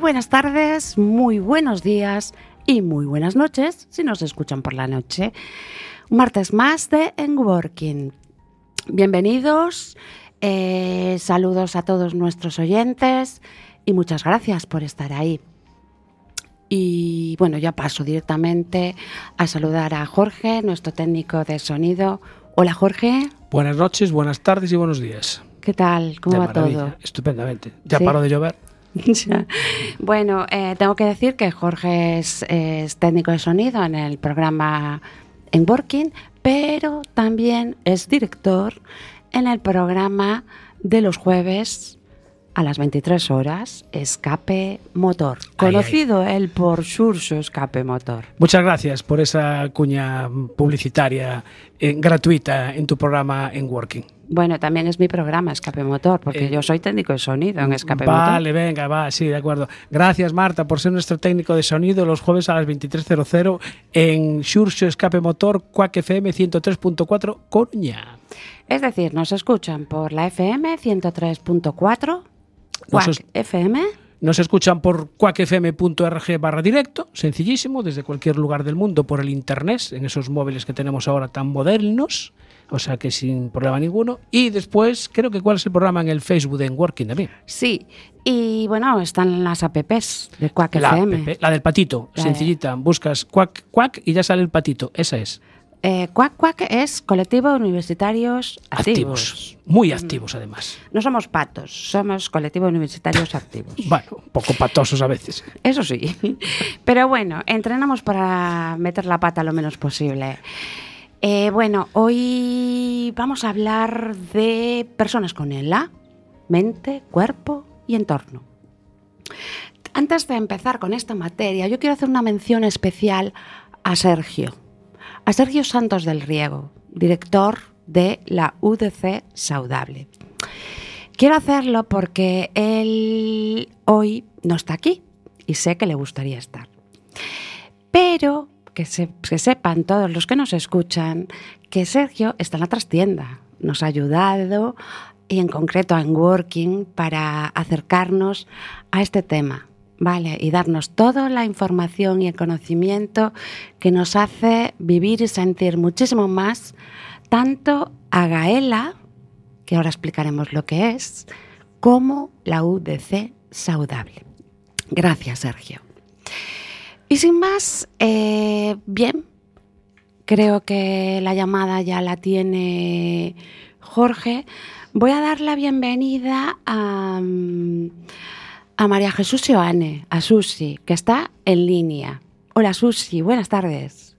buenas tardes, muy buenos días y muy buenas noches si nos escuchan por la noche. Un martes más de En Working. Bienvenidos, eh, saludos a todos nuestros oyentes y muchas gracias por estar ahí. Y bueno, ya paso directamente a saludar a Jorge, nuestro técnico de sonido. Hola Jorge. Buenas noches, buenas tardes y buenos días. ¿Qué tal? ¿Cómo De va maravilla, todo? Estupendamente. Ya ¿Sí? paró de llover. Bueno, eh, tengo que decir que Jorge es, es técnico de sonido en el programa En Working, pero también es director en el programa de los jueves a las 23 horas, Escape Motor, Ay, conocido él por Surso Escape Motor. Muchas gracias por esa cuña publicitaria eh, gratuita en tu programa en Working. Bueno, también es mi programa Escape Motor, porque Eh, yo soy técnico de sonido en Escape Motor. Vale, venga, va, sí, de acuerdo. Gracias, Marta, por ser nuestro técnico de sonido los jueves a las 23.00 en Xurxo Escape Motor, Quack FM 103.4, Coruña. Es decir, nos escuchan por la FM 103.4, Quack es- FM, Nos escuchan por quackfm.org barra directo, sencillísimo, desde cualquier lugar del mundo por el internet, en esos móviles que tenemos ahora tan modernos, o sea que sin problema ninguno. Y después, creo que cuál es el programa en el Facebook de En Working también. sí. Y bueno, están las apps de Quack La, FM. app, la del patito, La de- sencillita. Buscas cuac, cuac y ya sale el patito. Esa es. Eh, Quack Quack es colectivo de universitarios activos. Activos. Muy activos, además. No somos patos, somos colectivo de universitarios activos. Bueno, un poco patosos a veces. Eso sí. Pero bueno, entrenamos para meter la pata lo menos posible. Eh, bueno, hoy vamos a hablar de personas con ELA, mente, cuerpo y entorno. Antes de empezar con esta materia, yo quiero hacer una mención especial a Sergio, a Sergio Santos del Riego, director de la UDC Saudable. Quiero hacerlo porque él hoy no está aquí y sé que le gustaría estar. Pero que, se- sepan todos los que nos escuchan que Sergio está en la trastienda. Nos ha ayudado y en concreto en Working para acercarnos a este tema. ¿Vale? Y darnos toda la información y el conocimiento que nos hace vivir y sentir muchísimo más tanto a Gaela, que ahora explicaremos lo que es, como la UDC Saudable. Gracias, Sergio. Y sin más, eh, bien, creo que la llamada ya la tiene Jorge. Voy a dar la bienvenida a, mm, a María Jesús Joane, a Susi, que está en línea. Hola Susi, buenas tardes.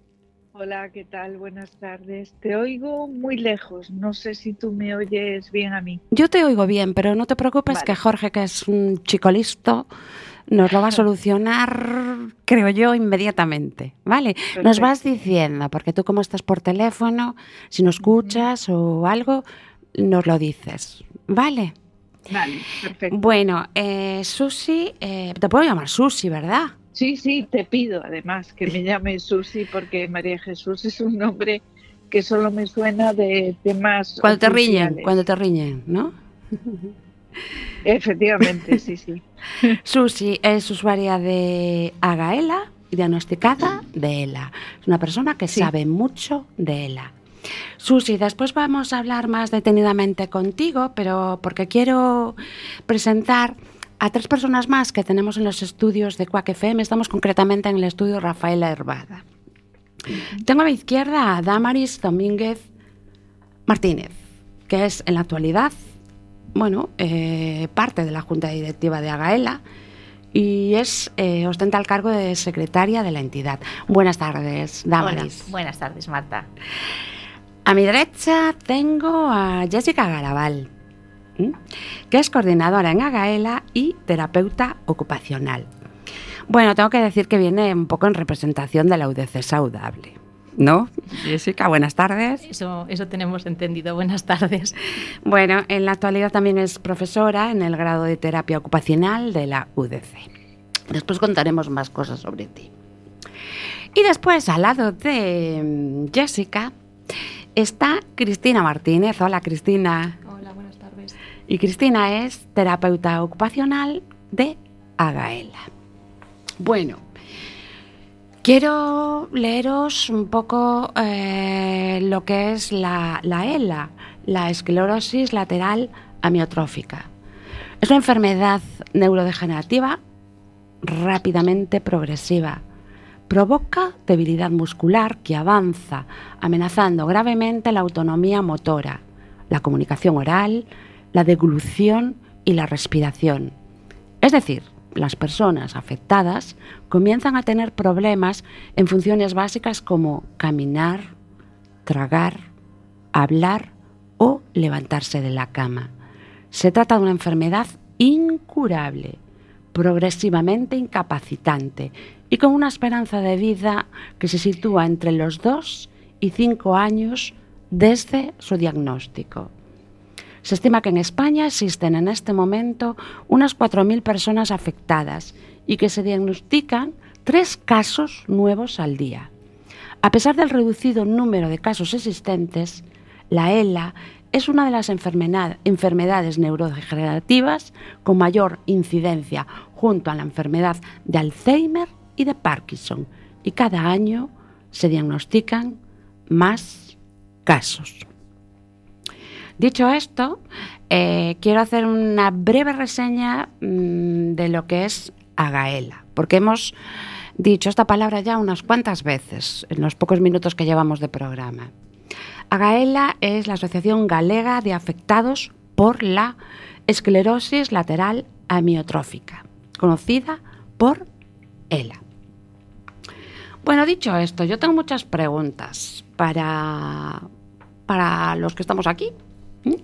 Hola, ¿qué tal? Buenas tardes. Te oigo muy lejos. No sé si tú me oyes bien a mí. Yo te oigo bien, pero no te preocupes Vale. que Jorge, que es un chico listo, nos lo va a solucionar, creo yo, inmediatamente. ¿Vale? Nos vas diciendo, porque tú como estás por teléfono, si nos escuchas o algo, nos lo dices. ¿Vale? Vale, perfecto. Bueno, eh, Susi, eh, te puedo llamar Susi, ¿verdad? Sí, sí, te pido además que me llames Susi porque María Jesús es un nombre que solo me suena de temas. Cuando te riñen, cuando te riñen, ¿no? Efectivamente, sí, sí. Susi es usuaria de Agaela, diagnosticada de ELA. Es una persona que Sí. sabe mucho de ELA. Susi, después vamos a hablar más detenidamente contigo, pero porque quiero presentar a tres personas más que tenemos en los estudios de Quack FM. Estamos concretamente en el estudio Rafaela Herbada. Tengo a mi izquierda a Damaris Domínguez Martínez, que es en la actualidad, bueno, eh, parte de la junta directiva de Agaela y es eh, ostenta el cargo de secretaria de la entidad. Buenas tardes, Hola, Damaris. buenas tardes, Marta. A mi derecha tengo a Jessica Garabal, que es coordinadora en Agaela y terapeuta ocupacional. Bueno, tengo que decir que viene un poco en representación de la UDC Saudable. ¿No? Jessica, buenas tardes. Eso, eso tenemos entendido. Buenas tardes. Bueno, en la actualidad también es profesora en el grado de terapia ocupacional de la UDC. Después contaremos más cosas sobre ti. Y después, al lado de mm, Jessica, está Cristina Martínez. Hola, Cristina. Hola, buenas tardes. Y Cristina es terapeuta ocupacional de a Gaela. Bueno, quiero leeros un poco eh, lo que es la, la ELA, la esclerosis lateral amiotrófica. Es una enfermedad neurodegenerativa rápidamente progresiva. Provoca debilidad muscular que avanza, amenazando gravemente la autonomía motora, la comunicación oral, la deglución y la respiración. Es decir, las personas afectadas comienzan a tener problemas en funciones básicas como caminar, tragar, hablar o levantarse de la cama. Se trata de una enfermedad incurable, progresivamente incapacitante y con una esperanza de vida que se sitúa entre los 2 y 5 años desde su diagnóstico. Se estima que en España existen en este momento unas 4.000 personas afectadas y que se diagnostican tres casos nuevos al día. A pesar del reducido número de casos existentes, la ELA es una de las enfermedades neurodegenerativas con mayor incidencia junto a la enfermedad de Alzheimer y de Parkinson y cada año se diagnostican más casos. Dicho esto, eh, quiero hacer una breve reseña mm, de lo que es Agaela, porque hemos dicho esta palabra ya unas cuantas veces en los pocos minutos que llevamos de programa. Agaela es la Asociación Galega de Afectados por la Esclerosis Lateral Amiotrófica, conocida por ELA. Bueno, dicho esto, yo tengo muchas preguntas para, para los que estamos aquí, ¿Mm?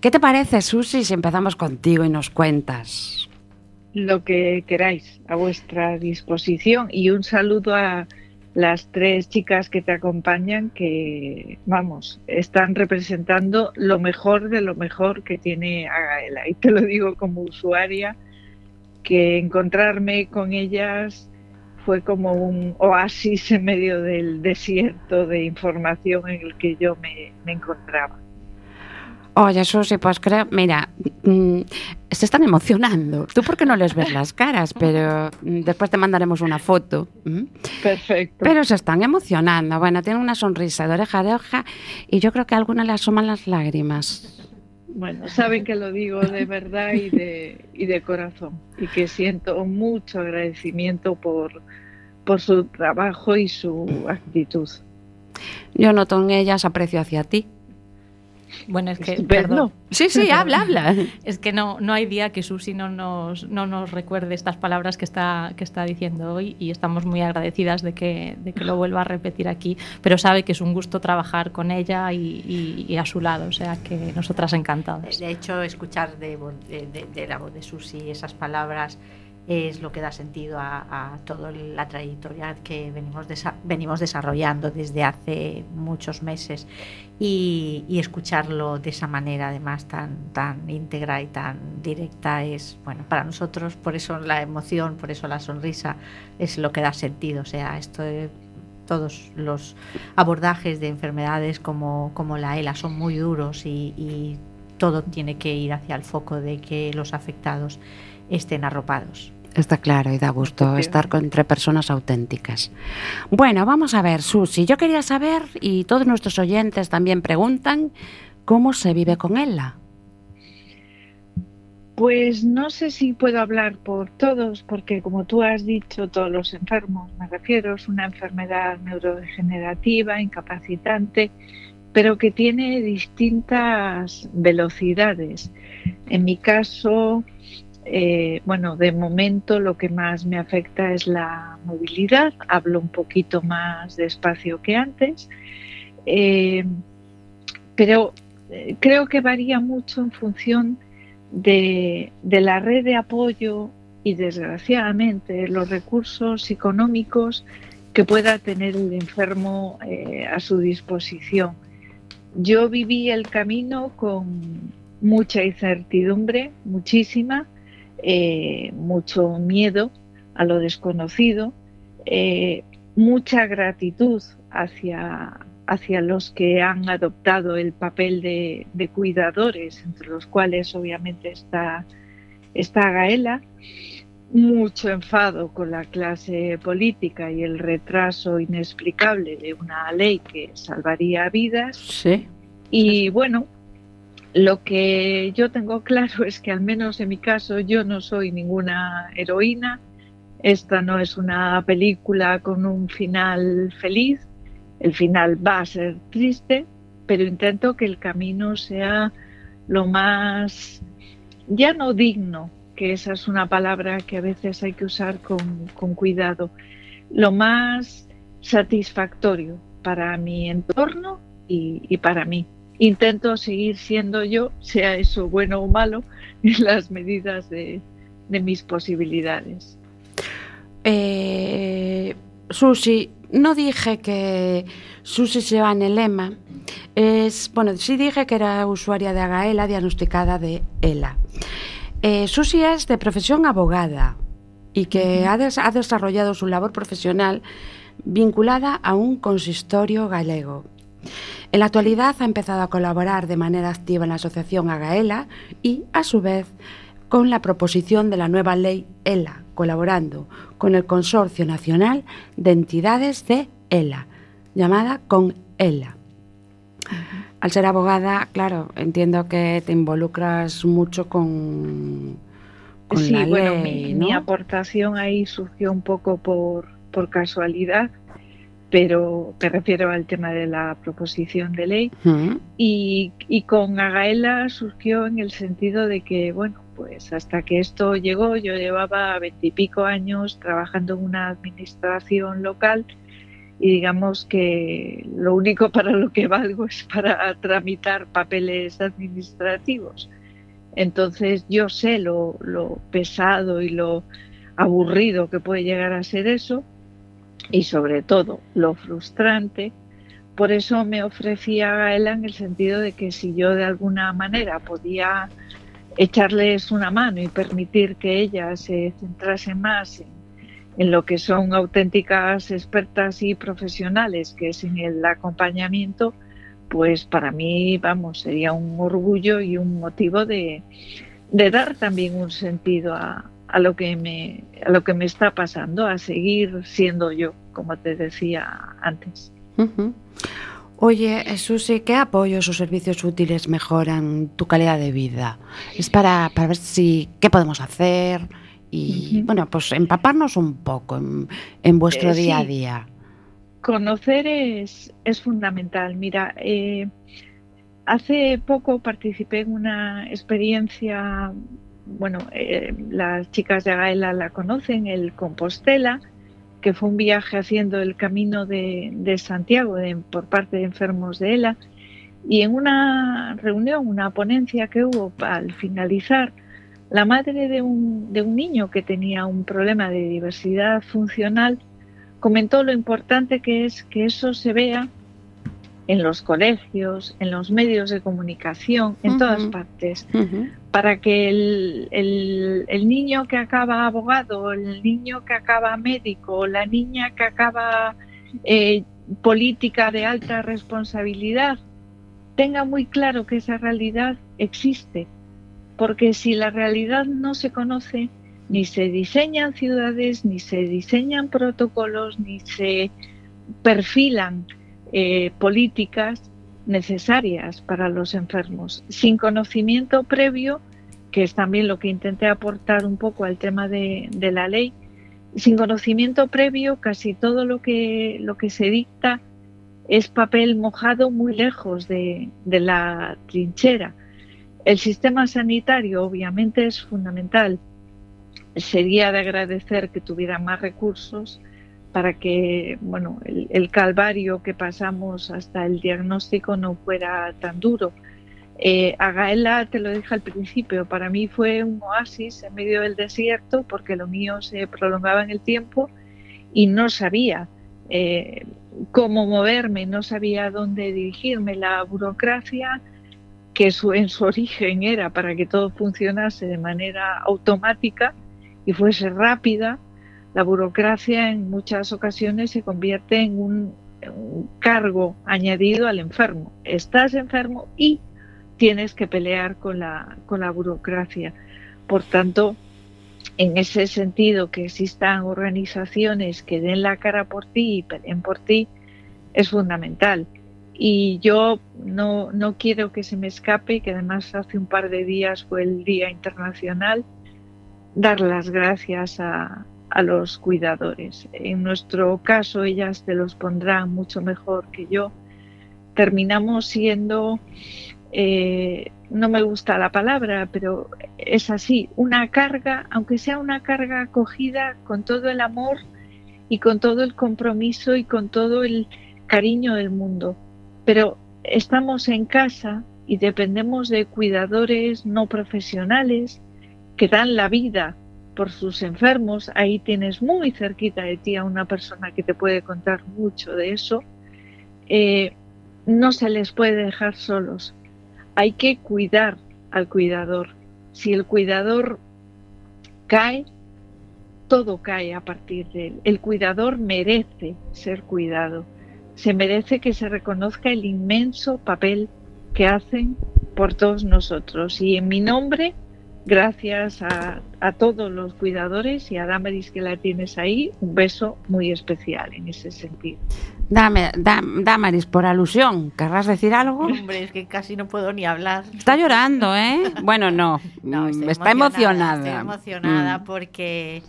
¿Qué te parece, Susi, si empezamos contigo y nos cuentas? Lo que queráis, a vuestra disposición. Y un saludo a las tres chicas que te acompañan, que, vamos, están representando lo mejor de lo mejor que tiene Agaela. Y te lo digo como usuaria, que encontrarme con ellas fue como un oasis en medio del desierto de información en el que yo me, me encontraba. Oye, Susi, pues creo, mira, mm, se están emocionando. Tú porque no les ves las caras, pero mm, después te mandaremos una foto. Perfecto. Pero se están emocionando. Bueno, tienen una sonrisa de oreja de hoja y yo creo que a algunas le asoman las lágrimas. Bueno, saben que lo digo de verdad y de, y de corazón y que siento mucho agradecimiento por, por su trabajo y su actitud. Yo noto en ellas aprecio hacia ti. Bueno, es que. Perdón. Sí, sí, habla, habla. Es que no, no hay día que Susi no nos, no nos recuerde estas palabras que está, que está diciendo hoy y estamos muy agradecidas de que, de que lo vuelva a repetir aquí. Pero sabe que es un gusto trabajar con ella y, y, a su lado, o sea que nosotras encantadas. De hecho, escuchar de, de, de la voz de Susi esas palabras es lo que da sentido a, toda la trayectoria que venimos, venimos desarrollando desde hace muchos meses y, escucharlo de esa manera además tan, tan íntegra y tan directa es, bueno, para nosotros por eso la emoción, por eso la sonrisa es lo que da sentido, o sea, esto todos los abordajes de enfermedades como, como la ELA son muy duros y todo tiene que ir hacia el foco de que los afectados estén arropados. Está claro y da gusto estar entre personas auténticas. Bueno, vamos a ver, Susi, yo quería saber, y todos nuestros oyentes también preguntan, ¿cómo se vive con ella? Pues no sé si puedo hablar por todos, porque como tú has dicho, todos los enfermos, me refiero, es una enfermedad neurodegenerativa, incapacitante, pero que tiene distintas velocidades. En mi caso, eh, bueno, de momento lo que más me afecta es la movilidad. Hablo un poquito más despacio que antes, eh, pero eh, creo que varía mucho en función de, la red de apoyo y desgraciadamente los recursos económicos que pueda tener el enfermo a su disposición. Yo viví el camino con mucha incertidumbre, muchísima, eh, mucho miedo a lo desconocido, eh, mucha gratitud hacia, hacia los que han adoptado el papel de, cuidadores, entre los cuales obviamente está está Gaela, mucho enfado con la clase política y el retraso inexplicable de una ley que salvaría vidas. Sí. Y bueno, lo que yo tengo claro es que al menos en mi caso yo no soy ninguna heroína. Esta no es una película con un final feliz. El final va a ser triste, pero intento que el camino sea lo más, ya no digno, que esa es una palabra que a veces hay que usar con, cuidado, lo más satisfactorio para mi entorno y, para mí. Intento seguir siendo yo, sea eso bueno o malo, en las medidas de, de mis posibilidades. Eh, Susi, no dije que Susi se va en el lema. Es, bueno, sí dije que era usuaria de Agaela diagnosticada de ELA. Eh, Susi es de profesión abogada y que ha, des ha desarrollado su labor profesional vinculada a un consistorio galego. En la actualidad ha empezado a colaborar de manera activa en la asociación Agaela y, a su vez, con la proposición de la nueva ley ELA, colaborando con el Consorcio Nacional de Entidades de ELA, llamada con ELA. Al ser abogada, claro, entiendo que te involucras mucho con, con sí, la bueno, ley, mi, ¿no? mi aportación ahí surgió un poco por, por casualidad, pero me refiero al tema de la proposición de ley. Y con Agaela surgió en el sentido de que, bueno, pues hasta que esto llegó, yo llevaba veintipico años trabajando en una administración local y digamos que lo único para lo que valgo es para tramitar papeles administrativos. Entonces yo sé lo, lo pesado y lo aburrido que puede llegar a ser eso y sobre todo lo frustrante. Por eso me ofrecía a Gaela en el sentido de que si yo de alguna manera podía echarles una mano y permitir que ella se centrase más en, lo que son auténticas expertas y profesionales, que es en el acompañamiento, pues para mí, vamos, sería un orgullo y un motivo de dar también un sentido a, a, lo que me, a lo que me está pasando, a seguir siendo yo, como te decía antes. Ujú. Oye, Susi, ¿qué apoyos o servicios útiles mejoran tu calidad de vida? Es para, para ver si qué podemos hacer y, bueno, pues empaparnos un poco en, en vuestro Eh, día a día. Conocer es, es fundamental. Mira, eh, hace poco participé en una experiencia, bueno, eh, las chicas de Gaela la conocen, el Compostela, que fue un viaje haciendo el camino de, de Santiago de- por parte de enfermos de ELA. Y en una reunión, una ponencia que hubo al finalizar, la madre de un, de un niño que tenía un problema de diversidad funcional comentó lo importante que es que eso se vea en los colegios, en los medios de comunicación, en todas partes, para que el, el- el niño que acaba abogado, el niño que acaba médico, la niña que acaba eh, política de alta responsabilidad, tenga muy claro que esa realidad existe. Porque si la realidad no se conoce, ni se diseñan ciudades, ni se diseñan protocolos, ni se perfilan eh, políticas necesarias para los enfermos. Sin conocimiento previo, que es también lo que intenté aportar un poco al tema de, la ley, sin conocimiento previo, casi todo lo que, se dicta es papel mojado muy lejos de la trinchera. El sistema sanitario obviamente es fundamental. Sería de agradecer que tuviera más recursos para que bueno, el, calvario que pasamos hasta el diagnóstico no fuera tan duro. Eh, a Gaela, te lo dije al principio, para mí fue un oasis en medio del desierto porque lo mío se prolongaba en el tiempo y no sabía eh, cómo moverme, no sabía dónde dirigirme. La burocracia, que en su origen era para que todo funcionase de manera automática y fuese rápida, la burocracia en muchas ocasiones se convierte en un, cargo añadido al enfermo. Estás enfermo y tienes que pelear con la, con la burocracia. Por tanto, en ese sentido, que existan organizaciones que den la cara por ti y peleen por ti, es fundamental. Y yo no, no quiero que se me escape, que además hace un par de días fue el Día Internacional, dar las gracias a, a los cuidadores. En nuestro caso, ellas te los pondrán mucho mejor que yo. Terminamos siendo, eh, no me gusta la palabra, pero es así, una carga, aunque sea una carga acogida con todo el amor y con todo el compromiso y con todo el cariño del mundo. Pero estamos en casa y dependemos de cuidadores no profesionales que dan la vida por sus enfermos, ahí tienes muy cerquita de ti a una persona que te puede contar mucho de eso, eh, no se les puede dejar solos. Hay que cuidar al cuidador. Si el cuidador cae, todo cae a partir de él. El cuidador merece ser cuidado. Se merece que se reconozca el inmenso papel que hacen por todos nosotros. Y en mi nombre, gracias a, todos los cuidadores y a Damaris que la tienes ahí, un beso muy especial en ese sentido. Dame, Damaris, por alusión, ¿querrás decir algo? Hombre, es que casi no puedo ni hablar. Está llorando, ¿eh? Bueno, no, no está emocionada. Estoy emocionada mm. porque,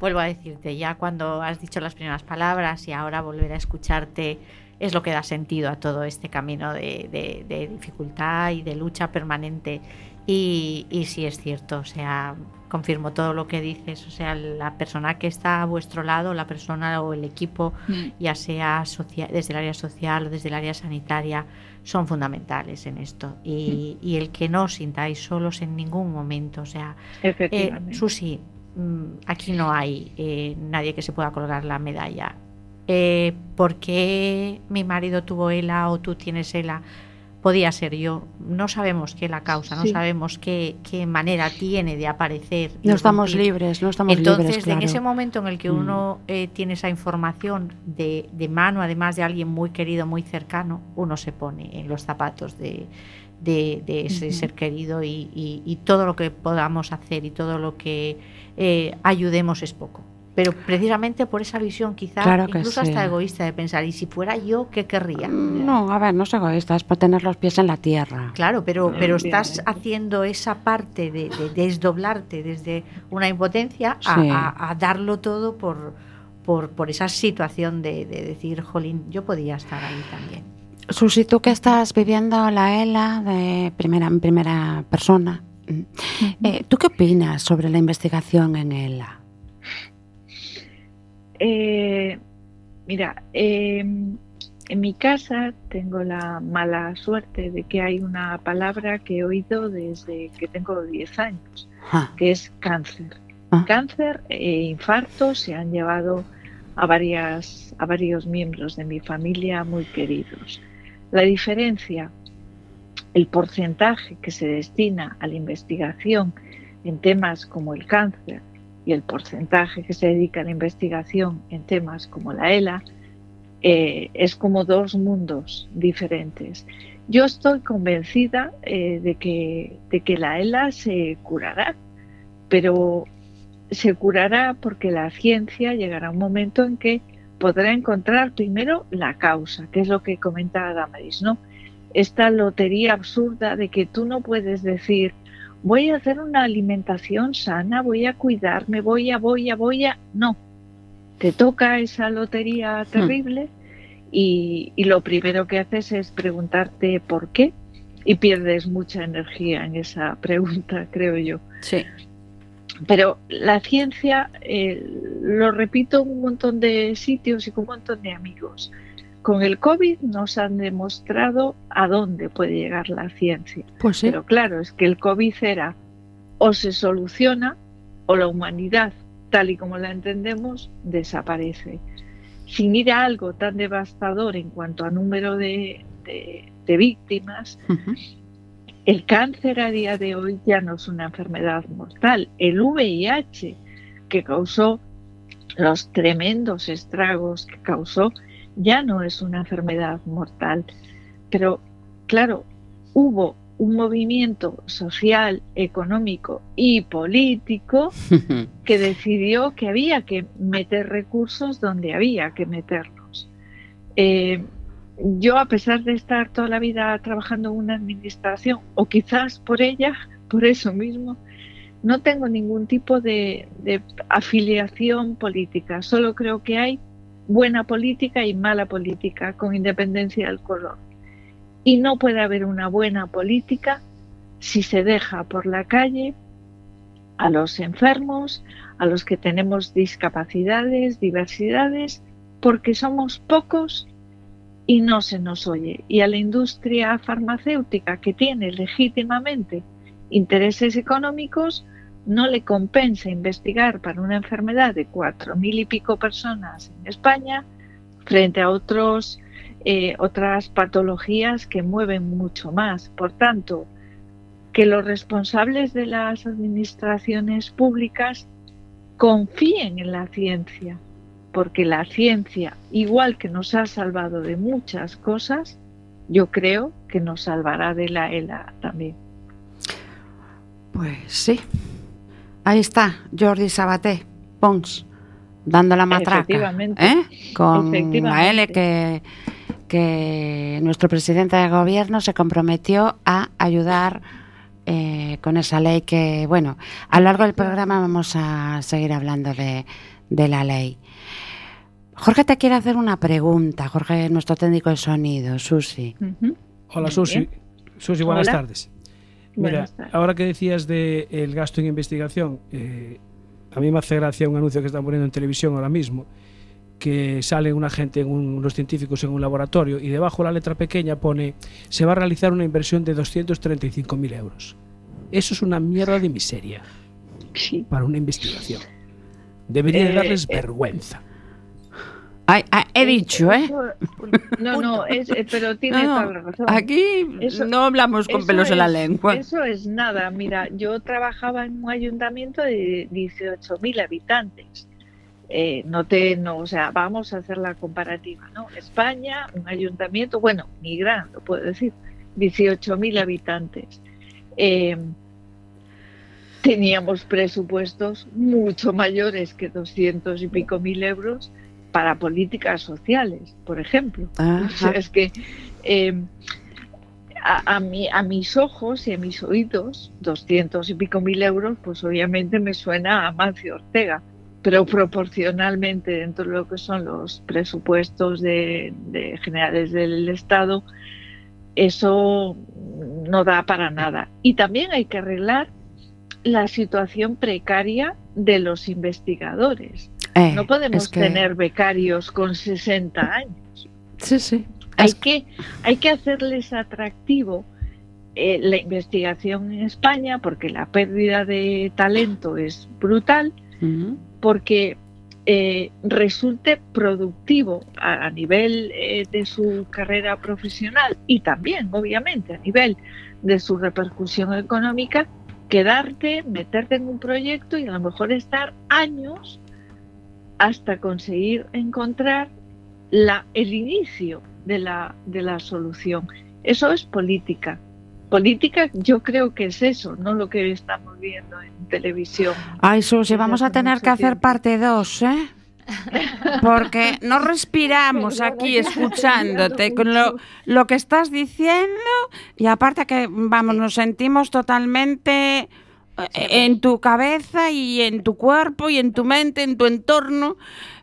vuelvo a decirte, ya cuando has dicho las primeras palabras y ahora volver a escucharte es lo que da sentido a todo este camino de dificultad y de lucha permanente y, y, sí es cierto, o sea, confirmo todo lo que dices, o sea, la persona que está a vuestro lado, la persona o el equipo, mm. ya sea desde el área social o desde el área sanitaria, son fundamentales en esto. Y, mm. el que no os sintáis solos en ningún momento, o sea, eh, Susi, mm, aquí no hay eh, nadie que se pueda colgar la medalla. Eh, ¿Por qué mi marido tuvo ELA o tú tienes ELA? Podía ser yo. No sabemos qué la causa, no sabemos qué, qué, manera tiene de aparecer. No estamos libres, no estamos Entonces, libres. Entonces, en ese momento en el que uno mm. eh, tiene esa información de, de, mano, además de alguien muy querido, muy cercano, uno se pone en los zapatos de, de, ese ser querido y, y, todo lo que podamos hacer y todo lo que eh, ayudemos es poco pero precisamente por esa visión quizás incluso hasta egoísta de pensar, ¿y si fuera yo, qué querría? No, a ver, no es egoísta, es por tener los pies en la tierra. Claro, pero, pero estás haciendo esa parte de, desdoblarte desde una impotencia a, darlo todo por, por, por esa situación de, decir, jolín, yo podía estar ahí también. Susi, tú que estás viviendo la ELA de primera, en primera persona, eh, ¿tú qué opinas sobre la investigación en ELA? Eh, mira, em, en mi casa tengo la mala suerte de que hay una palabra que he oído desde que tengo 10 años, ah. que es cáncer. Ah. Cáncer e infarto se han llevado a, varias, a varios miembros de mi familia muy queridos. La diferencia, el porcentaje que se destina a la investigación en temas como el cáncer y el porcentaje que se dedica a la investigación en temas como la ELA eh, es como dos mundos diferentes. Yo estoy convencida eh, de, que, de que la ELA se curará, pero se curará porque la ciencia llegará un momento en que podrá encontrar primero la causa, que es lo que comentaba Damaris, ¿no? Esta lotería absurda de que tú no puedes decir voy a hacer una alimentación sana, voy a cuidarme, voy a, voy a, voy a. No, te toca esa lotería hmm. terrible y, lo primero que haces es preguntarte por qué y pierdes mucha energía en esa pregunta, creo yo. Sí. Pero la ciencia, eh, lo repito en un montón de sitios y con un montón de amigos, con el COVID nos han demostrado a dónde puede llegar la ciencia. Pues Pero claro, es que el COVID era o se soluciona o la humanidad, tal y como la entendemos, desaparece. Sin ir a algo tan devastador en cuanto a número de, víctimas, el cáncer a día de hoy ya no es una enfermedad mortal. El VIH, que causó los tremendos estragos que causó, ya no es una enfermedad mortal. Pero claro, hubo un movimiento social, económico y político que decidió que había que meter recursos donde había que meterlos. Eh, yo, a pesar de estar toda la vida trabajando en una administración, o quizás por ella, por eso mismo, no tengo ningún tipo de, de afiliación política. Solo creo que hay buena política y mala política, con independencia del color. Y no puede haber una buena política si se deja por la calle a los enfermos, a los que tenemos discapacidades, diversidades, porque somos pocos y no se nos oye. Y a la industria farmacéutica que tiene legítimamente intereses económicos, no le compensa investigar para una enfermedad de cuatro mil y pico personas en España frente a otros eh, otras patologías que mueven mucho más. Por tanto, que los responsables de las administraciones públicas confíen en la ciencia, porque la ciencia, igual que nos ha salvado de muchas cosas, yo creo que nos salvará de la ELA también. Pues sí. Ahí está, Jordi Sabaté, Pons, dando la matraca. Efectivamente. ¿eh? Con Efectivamente. a él que que nuestro presidente de gobierno se comprometió a ayudar eh, con esa ley que, bueno, a lo largo del programa vamos a seguir hablando de, de la ley. Jorge te quiere hacer una pregunta, Jorge, nuestro técnico de sonido, Susi. Hola, Susi. Susi, buenas Hola. tardes. Mira, ahora que decías del gasto en investigación, eh, a mí me hace gracia un anuncio que están poniendo en televisión ahora mismo, que sale una gente, en un- unos científicos en un laboratorio y debajo la letra pequeña pone se va a realizar una inversión de 235.000 euros. Eso es una mierda de miseria Sí. para una investigación. Debería de Eh, darles eh. vergüenza. Ay, ay, he dicho, ¿eh? No, no, es- eh, pero tiene No, toda la razón. Aquí Eso- no hablamos con pelos en la lengua. Eso es nada. Mira, yo trabajaba en un ayuntamiento de 18.000 habitantes. Eh, no te, no, o sea, vamos a hacer la comparativa, ¿no? España, un ayuntamiento, bueno, ni gran, lo puedo decir, 18.000 habitantes. Eh, teníamos presupuestos mucho mayores que 200 y pico mil euros para políticas sociales, por ejemplo. O sea, es que eh, a, a mi- a mis ojos y a mis oídos, 200 y pico mil euros, pues obviamente me suena a Mancio Ortega, pero proporcionalmente dentro de lo que son los presupuestos de, de generales del Estado, eso no da para nada. Y también hay que arreglar la situación precaria de los investigadores. Eh, No podemos es que- tener becarios con 60 años. Sí, sí. Hay Es- que, hay que hacerles atractivo eh, la investigación en España porque la pérdida de talento es brutal, porque eh, resulte productivo a, a nivel eh, de su carrera profesional y también, obviamente, a nivel de su repercusión económica, quedarte, meterte en un proyecto y a lo mejor estar años hasta conseguir encontrar la, el inicio de la, de la solución. Eso es política. Política yo creo que es eso, no lo que estamos viendo en televisión. Ay, Susi, vamos a tener que hacer parte 2, ¿eh? Porque no respiramos aquí escuchándote con lo, lo que estás diciendo y aparte que, vamos, nos sentimos totalmente en tu cabeza y en tu cuerpo y en tu mente, en tu entorno.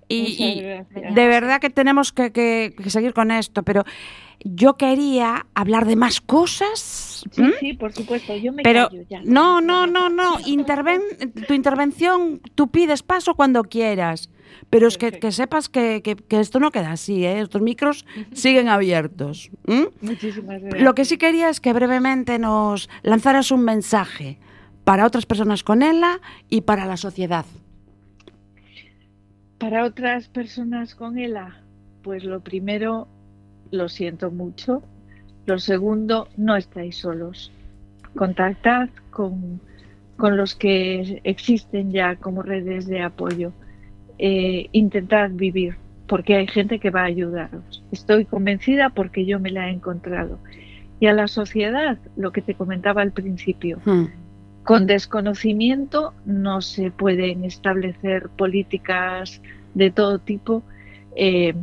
Y, de verdad que tenemos que, que- que seguir con esto, pero yo quería hablar de más cosas. Sí, por supuesto, yo me Pero callo ya. no, no, no, no. Interven, tu intervención, tú pides paso cuando quieras. Pero es que, que sepas que, esto no queda así, ¿eh? estos micros siguen abiertos. Muchísimas gracias. Lo que sí quería es que brevemente nos lanzaras un mensaje para otras personas con ELA y para la sociedad. Para otras personas con ELA, pues lo primero, lo siento mucho. Lo segundo, no estáis solos. Contactad con, con los que existen ya como redes de apoyo. Eh, intentad vivir, porque hay gente que va a ayudaros. Estoy convencida porque yo me la he encontrado. y a la sociedad, lo que te comentaba al principio. Hmm. Con desconocimiento no se pueden establecer políticas de todo tipo eh,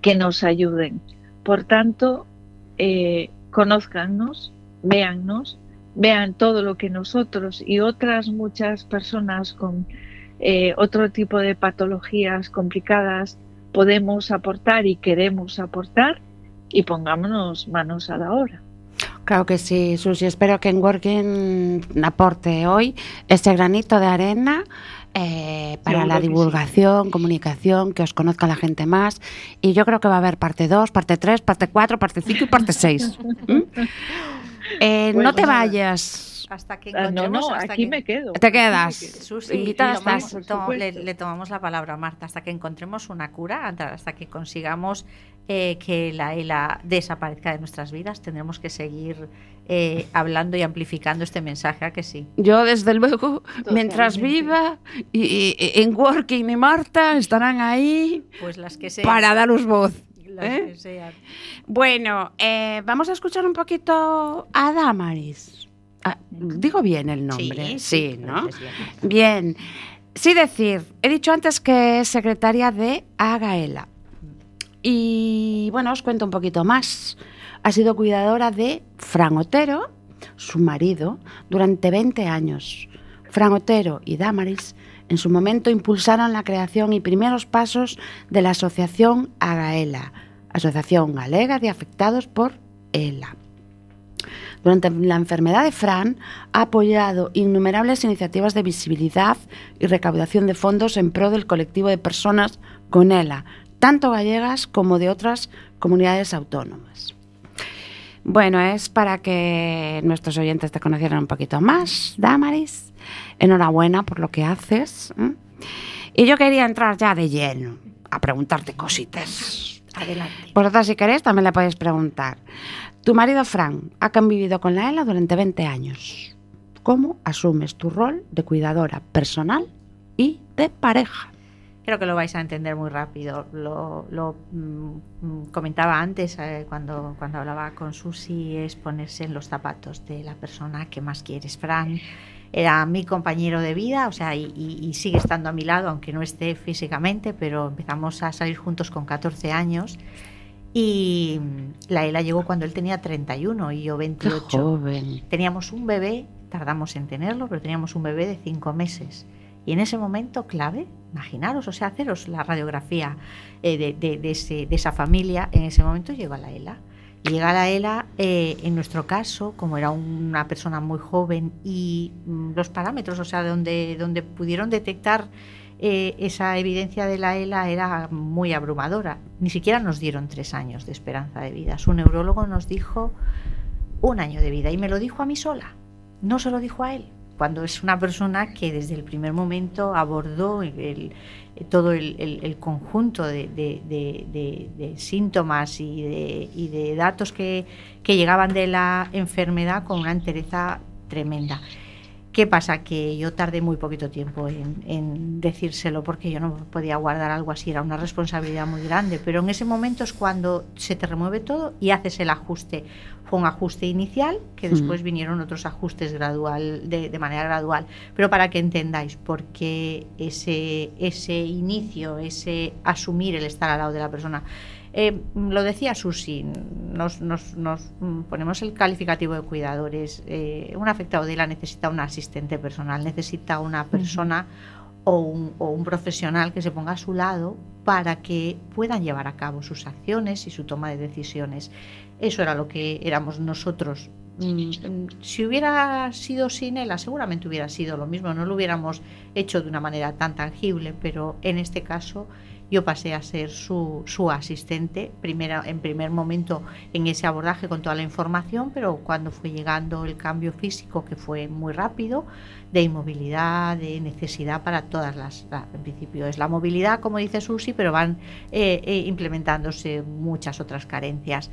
que nos ayuden. Por tanto, eh, conózcannos, véannos, vean todo lo que nosotros y otras muchas personas con eh, otro tipo de patologías complicadas podemos aportar y queremos aportar y pongámonos manos a la obra. Claro que sí, Susi. Espero que en Working aporte hoy ese granito de arena eh, para la sí. divulgación, comunicación, que os conozca la gente más. Y yo creo que va a haber parte 2, parte 3, parte 4, parte 5 y parte 6. Eh, Bueno, no te nada. Hasta que Ah, no, encontremos. no, hasta aquí que- me quedo. Te quedas. Invitada le tomamos- le, le la palabra a Marta hasta que encontremos una cura, hasta que consigamos eh, que la ELA desaparezca de nuestras vidas. Tendremos que seguir eh, hablando y amplificando este mensaje, ¿a que sí? Yo, desde luego, mientras viva, y, y- y en Working y Marta estarán ahí Pues las que sean. para daros voz. las ¿eh? que sean. Bueno, eh, vamos a escuchar un poquito a Damaris. Ah, digo bien el nombre, sí, ¿no? Bien. Sí decir, he dicho antes que es secretaria de Agaela. Y bueno, os cuento un poquito más. Ha sido cuidadora de Fran Otero, su marido, durante 20 años. Fran Otero y Damaris en su momento impulsaron la creación y primeros pasos de la asociación Agaela, Asociación Galega de Afectados por ELA. Durante la enfermedad de Fran ha apoyado innumerables iniciativas de visibilidad y recaudación de fondos en pro del colectivo de personas con ELA, tanto gallegas como de otras comunidades autónomas. Bueno, es para que nuestros oyentes te conocieran un poquito más, Damaris. Enhorabuena por lo que haces. ¿eh? Y yo quería entrar ya de lleno a preguntarte cositas. Adelante. Vosotras, si queréis, también le podéis preguntar. Tu marido Fran ha convivido con la ELA durante 20 años. ¿Cómo asumes tu rol de cuidadora personal y de pareja? Creo que lo vais a entender muy rápido. Lo, mm, mm, comentaba antes eh, cuando, cuando hablaba con Susi, es ponerse en los zapatos de la persona que más quieres. Fran era mi compañero de vida, o sea, y sigue estando a mi lado, aunque no esté físicamente, pero empezamos a salir juntos con 14 años. Y mm, la ELA llegó cuando él tenía 31 y yo Qué 28. joven. Teníamos un bebé, tardamos en tenerlo, pero teníamos un bebé de cinco meses. Y en ese momento clave, imaginaros, o sea, haceros la radiografía eh, de, de- de ese- de esa familia, en ese momento llega la ELA. Llega la ELA, eh, en nuestro caso, como era una persona muy joven y mm, los parámetros, o sea, donde, donde pudieron detectar eh, esa evidencia de la ELA era muy abrumadora. Ni siquiera nos dieron tres años de esperanza de vida. Su neurólogo nos dijo un año de vida y me lo dijo a mí sola, no se lo dijo a él. Cuando es una persona que desde el primer momento abordó todo el, conjunto de, síntomas y de, y de datos que, que llegaban de la enfermedad con una entereza tremenda. ¿Qué pasa? Que yo tardé muy poquito tiempo en, en decírselo porque yo no podía guardar algo así, era una responsabilidad muy grande, pero en ese momento es cuando se te remueve todo y haces el ajuste. Fue un ajuste inicial, que después vinieron otros ajustes gradual, de, de manera gradual, pero para que entendáis, porque ese, ese inicio, ese asumir el estar al lado de la persona, eh, lo decía Susi, nos, nos- nos, ponemos el calificativo de cuidadores. eh, un afectado de la necesita un asistente personal, necesita una persona o, un, o un profesional que se ponga a su lado para que puedan llevar a cabo sus acciones y su toma de decisiones. Eso era lo que éramos nosotros. Mm, mm, Si hubiera sido sin ella, seguramente hubiera sido lo mismo, no lo hubiéramos hecho de una manera tan tangible, pero en este caso yo pasé a ser su, asistente, primera, en primer momento en ese abordaje con toda la información, pero cuando fue llegando el cambio físico, que fue muy rápido, de inmovilidad, de necesidad para todas las, la- en principio es la movilidad, como dice Susi, pero van eh, eh, implementándose muchas otras carencias.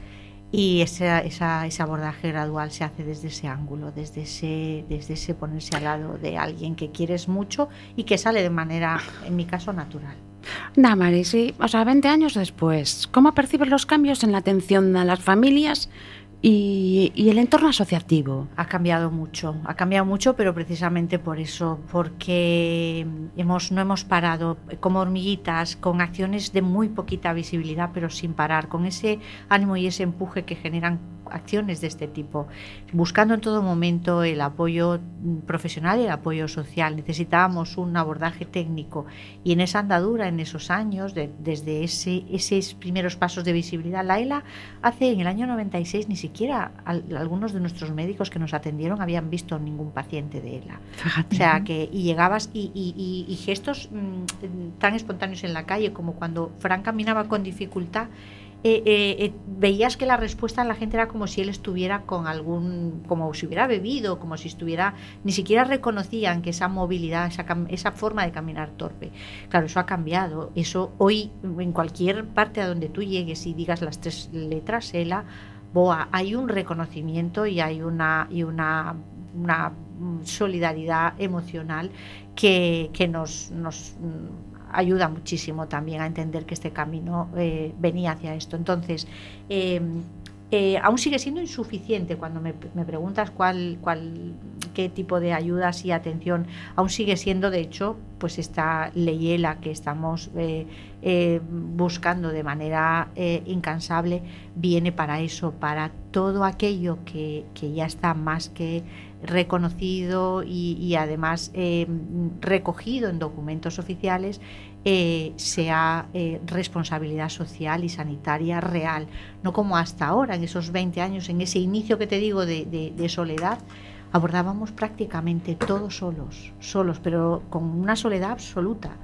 Y esa, ese abordaje gradual se hace desde ese ángulo, desde ese, desde ese ponerse al lado de alguien que quieres mucho y que sale de manera, en mi caso, natural. Damaris, sí, o sea, 20 años después, ¿cómo percibes los cambios en la atención a las familias y, y el entorno asociativo. Ha cambiado mucho, ha cambiado mucho, pero precisamente por eso, porque hemos, no hemos parado como hormiguitas, con acciones de muy poquita visibilidad, pero sin parar, con ese ánimo y ese empuje que generan acciones de este tipo, buscando en todo momento el apoyo profesional y el apoyo social. Necesitábamos un abordaje técnico y en esa andadura, en esos años, desde ese, esos primeros pasos de visibilidad, la ELA hace en el año 96 ni siquiera algunos de nuestros médicos que nos atendieron habían visto ningún paciente de ELA. O sea que y llegabas y, y gestos mmm, tan espontáneos en la calle como cuando Fran caminaba con dificultad eh, eh, eh, veías que la respuesta en la gente era como si él estuviera con algún, como si hubiera bebido, como si estuviera, ni siquiera reconocían que esa movilidad, esa, esa forma de caminar torpe. Claro, eso ha cambiado. Eso hoy, en cualquier parte a donde tú llegues y digas las tres letras, ELA, BOA, hay un reconocimiento y hay una, y una, una solidaridad emocional que, que nos, nos ayuda muchísimo también a entender que este camino eh, venía hacia esto. Entonces, eh, eh, aún sigue siendo insuficiente cuando me, preguntas cuál, cuál, qué tipo de ayudas y atención, aún sigue siendo, de hecho, pues esta leyela que estamos buscando de manera incansable, viene para eso, para todo aquello que, que ya está más que reconocido y, además eh, recogido en documentos oficiales eh, sea eh, responsabilidad social y sanitaria real, no como hasta ahora, en esos 20 años, en ese inicio que te digo de, soledad, abordábamos prácticamente todos solos, solos, pero con una soledad absoluta.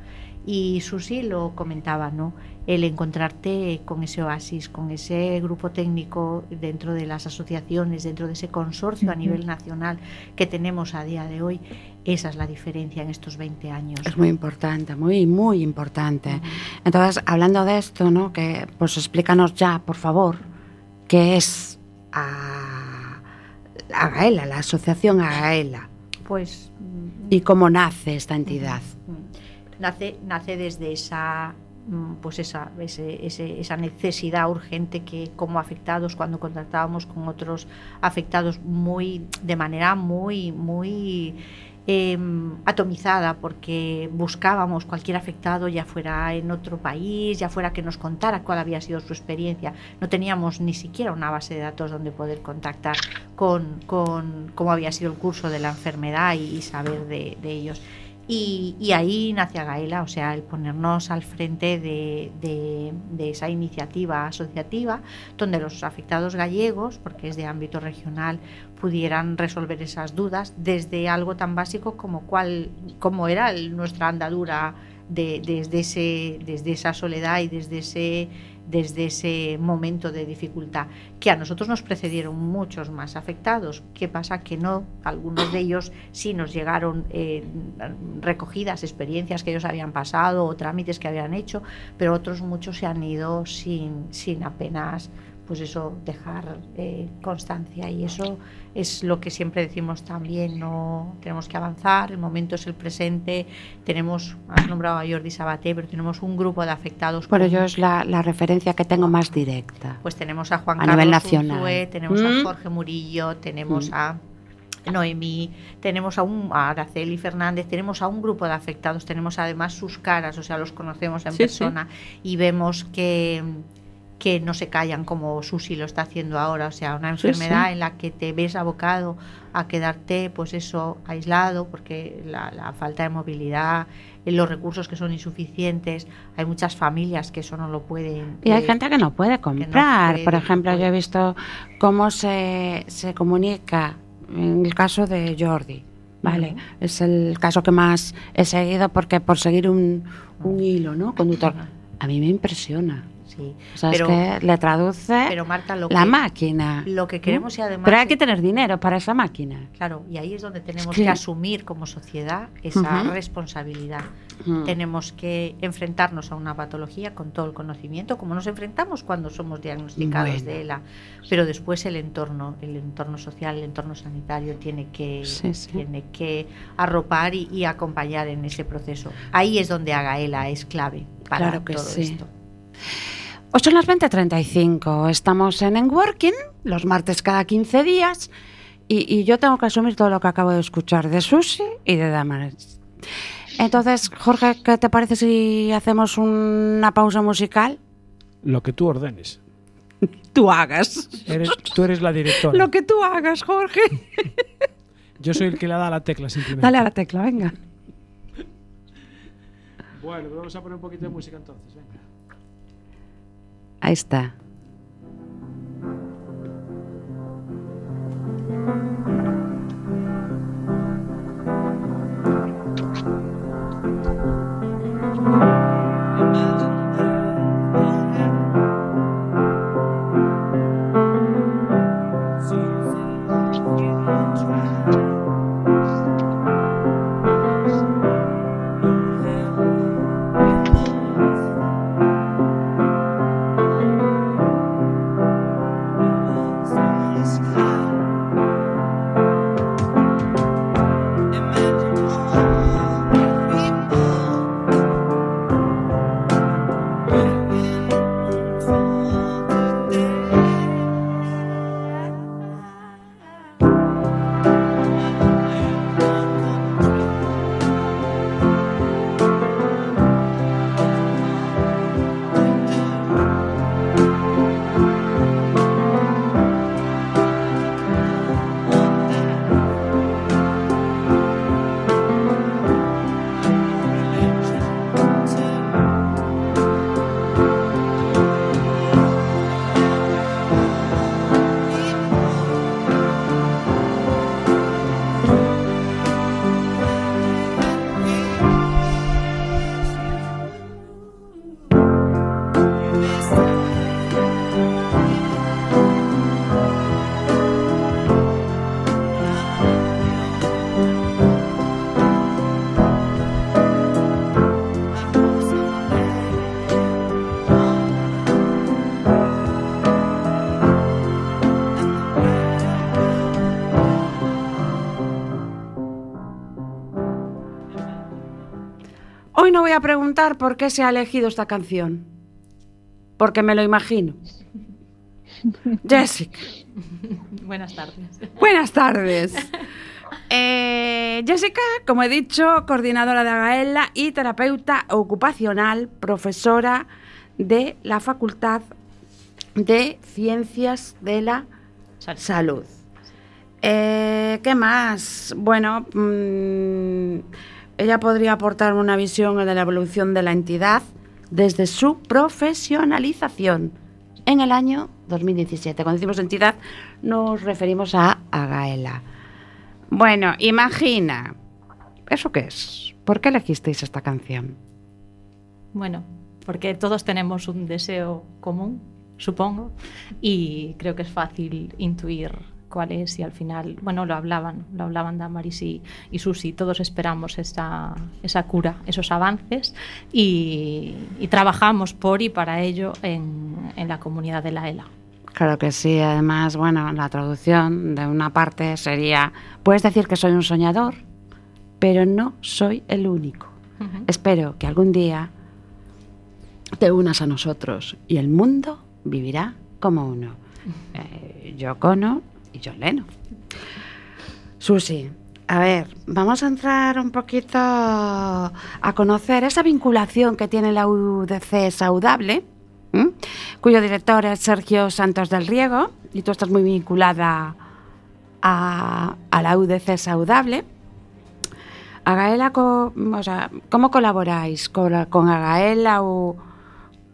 Y Susi lo comentaba, ¿no? El encontrarte con ese oasis, con ese grupo técnico dentro de las asociaciones, dentro de ese consorcio a nivel nacional que tenemos a día de hoy, esa es la diferencia en estos 20 años. Es muy importante, muy, muy importante. Entonces, hablando de esto, ¿no? Que, pues explícanos ya, por favor, qué es a, Agaela, la asociación Agaela. Pues... ¿Y cómo nace esta entidad? Nace, nace desde esa mm, pues esa, esa necesidad urgente que como afectados cuando contactábamos con otros afectados muy de manera muy muy em, atomizada porque buscábamos cualquier afectado ya fuera en otro país ya fuera que nos contara cuál había sido su experiencia. No teníamos ni siquiera una base de datos donde poder contactar con, con cómo había sido el curso de la enfermedad y, saber de, de ellos y, ahí nace Gaela, o sea, el ponernos al frente de, esa iniciativa asociativa donde los afectados gallegos, porque es de ámbito regional, pudieran resolver esas dudas desde algo tan básico como cuál, cómo era nuestra andadura desde, ese, desde esa soledad y desde ese desde ese momento de dificultad, que a nosotros nos precedieron muchos más afectados. ¿Qué pasa? Que no, algunos de ellos sí nos llegaron eh, recogidas experiencias que ellos habían pasado o trámites que habían hecho, pero otros muchos se han ido sin, sin apenas pues eso, dejar eh, constancia. Y eso es lo que siempre decimos también, no tenemos que avanzar, el momento es el presente, tenemos, has nombrado a Jordi Sabaté, pero tenemos un grupo de afectados. Pero yo es la, referencia que tengo más directa. Pues tenemos a Juan a Carlos nacional. tenemos a ¿Mm? Jorge Murillo, tenemos ¿Mm? a Noemí, tenemos a, un, a Araceli Fernández, tenemos a un grupo de afectados, tenemos además sus caras, o sea, los conocemos en persona y vemos que, que no se callan como Susi lo está haciendo ahora, o sea, una enfermedad en la que te ves abocado a quedarte, pues eso, aislado, porque la, falta de movilidad, eh, los recursos que son insuficientes, hay muchas familias que eso no lo pueden. Y hay eh, gente que no puede comprar, por ejemplo, yo he visto cómo se, se comunica en el caso de Jordi. Vale, es el caso que más he seguido porque por seguir un, un hilo, ¿no? Conductor. A mí me impresiona pero, que le traduce pero Marta, la máquina. Lo que queremos y además... Pero hay que tener dinero para esa máquina. Claro, y ahí es donde tenemos que... asumir como sociedad esa responsabilidad. Tenemos que enfrentarnos a una patología con todo el conocimiento, como nos enfrentamos cuando somos diagnosticados de ELA. Pero después el entorno, el entorno social, el entorno sanitario tiene que, Tiene que arropar y, acompañar en ese proceso. Ahí es donde ELA es clave para todo esto. 8 las 20.35. Estamos en Enworking los martes cada 15 días, y, y yo tengo que asumir todo lo que acabo de escuchar de Susi y de Damaris. Entonces, Jorge, ¿qué te parece si hacemos una pausa musical? Lo que tú ordenes. Tú hagas. Eres, tú eres la directora. Lo que tú hagas, Jorge. Yo soy el que le da la tecla simplemente. Dale a la tecla, venga. Bueno, vamos a poner un poquito de música entonces. Venga. Ahí está. Voy a preguntar por qué se ha elegido esta canción, porque me lo imagino. Jessica, Buenas tardes. buenas tardes. Eh, Jessica, como he dicho, coordinadora de Agaela y terapeuta ocupacional, profesora de la Facultad de Ciencias de la Salud. Salud. Eh, ¿Qué más? Bueno, mm, ella podría aportar una visión de la evolución de la entidad desde su profesionalización en el año 2017. Cuando decimos entidad nos referimos a Agaela. Bueno, imagina. ¿Eso qué es? ¿Por qué elegisteis esta canción? Bueno, porque todos tenemos un deseo común, supongo, y creo que es fácil intuir cuál es y al final, bueno, lo hablaban, lo hablaban Damaris y, y Susi, todos esperamos esa, esa cura, esos avances y, y trabajamos por y para ello en, en la comunidad de la ELA. Claro que sí, además, bueno, la traducción de una parte sería, puedes decir que soy un soñador, pero no soy el único. Ujú. Espero que algún día te unas a nosotros y el mundo vivirá como uno. Eh, Yoko Ono y John Lennon. Susi, a ver, vamos a entrar un poquito a conocer esa vinculación que tiene la UDC Saudable, cuyo director es Sergio Santos del Riego, y tú estás muy vinculada a, la UDC Saudable. Agaela, co- o sea, ¿cómo colaboráis con, con o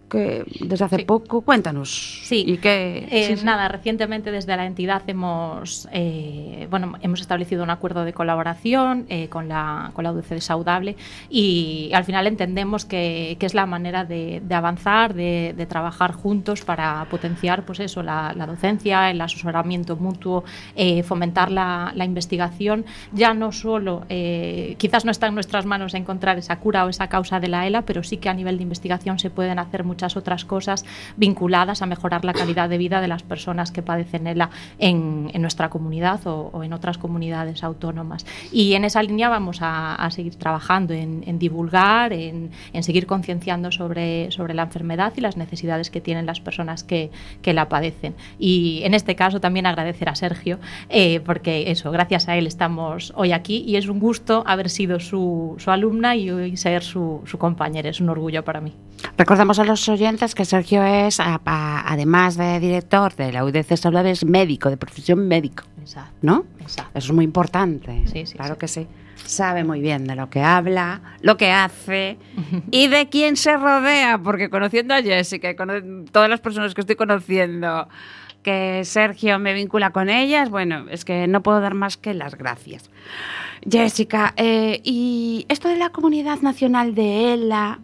que desde hace Sí. poco? Cuéntanos. Sí. ¿Y qué? Eh, sí, sí. Nada, recientemente desde la entidad hemos, eh, bueno, hemos establecido un acuerdo de colaboración eh, con, la, con la UDC de Saudable y al final entendemos que, que es la manera de, de avanzar, de, de trabajar juntos para potenciar pues eso, la, la docencia, el asesoramiento mutuo, eh, fomentar la, la investigación. Ya no solo, eh, quizás no está en nuestras manos encontrar esa cura o esa causa de la ELA, pero sí que a nivel de investigación se pueden hacer muchas muchas otras cosas vinculadas a mejorar la calidad de vida de las personas que padecen ELA en, en nuestra comunidad o, en otras comunidades autónomas. Y en esa línea vamos a, seguir trabajando en, divulgar, en, seguir concienciando sobre, sobre la enfermedad y las necesidades que tienen las personas que, que la padecen. Y en este caso también agradecer a Sergio, eh, porque eso, gracias a él estamos hoy aquí y es un gusto haber sido su, su alumna y hoy ser su, su compañera. Es un orgullo para mí. Recordamos a los oyentes que Sergio es, además de director de la UDC Salud, es médico, de profesión médico. Exacto. ¿No? Exacto. Eso es muy importante. Sí, sí, claro que sí. Sabe muy bien de lo que habla, lo que hace y de quién se rodea, porque conociendo a Jessica y con todas las personas que estoy conociendo, que Sergio me vincula con ellas, bueno, es que no puedo dar más que las gracias. Jessica, eh, y esto de la comunidad nacional de ELA,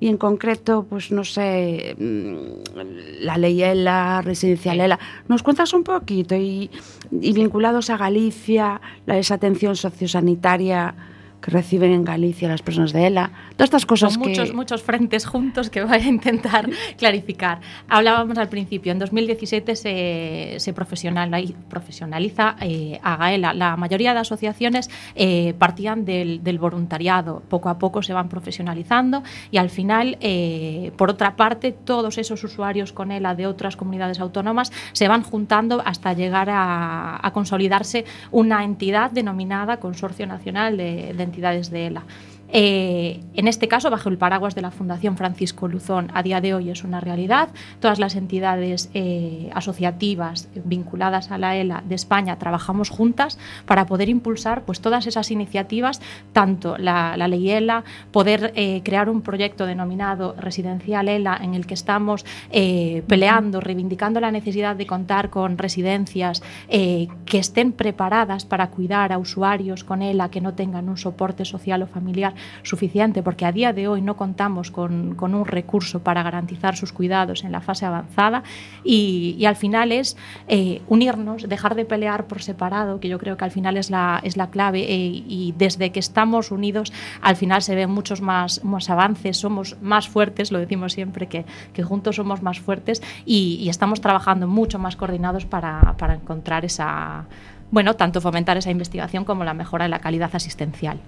y en concreto, pues no sé, mm, la ley ELA, residencial ELA, ¿nos cuentas un poquito? Y, y vinculados a Galicia, la desatención sociosanitaria que reciben en Galicia las personas de ELA, todas estas cosas Son muchos, muchos frentes juntos que voy a intentar clarificar. Hablábamos al principio, en 2017 se, se profesionaliza eh, a GAELA. La mayoría de asociaciones eh, partían del, del, voluntariado, poco a poco se van profesionalizando y al final, eh, por otra parte, todos esos usuarios con ELA de otras comunidades autónomas se van juntando hasta llegar a, a consolidarse una entidad denominada Consorcio Nacional de, de entidades de ELA. Eh, en este caso, bajo el paraguas de la Fundación Francisco Luzón, a día de hoy es una realidad. Todas las entidades eh, asociativas vinculadas a la ELA de España trabajamos juntas para poder impulsar pues, todas esas iniciativas, tanto la, ley ELA, poder eh, crear un proyecto denominado Residencial ELA, en el que estamos peleando, reivindicando la necesidad de contar con residencias que estén preparadas para cuidar a usuarios con ELA que no tengan un soporte social o familiar suficiente, porque a día de hoy no contamos con, un recurso para garantizar sus cuidados en la fase avanzada. Y, al final es eh, unirnos, dejar de pelear por separado, que yo creo que al final es la, es la clave eh, y desde que estamos unidos al final se ven muchos más, más avances, somos más fuertes, lo decimos siempre, que, que juntos somos más fuertes y, y estamos trabajando mucho más coordinados para, para encontrar esa bueno, tanto fomentar esa investigación como la mejora de la calidad asistencial.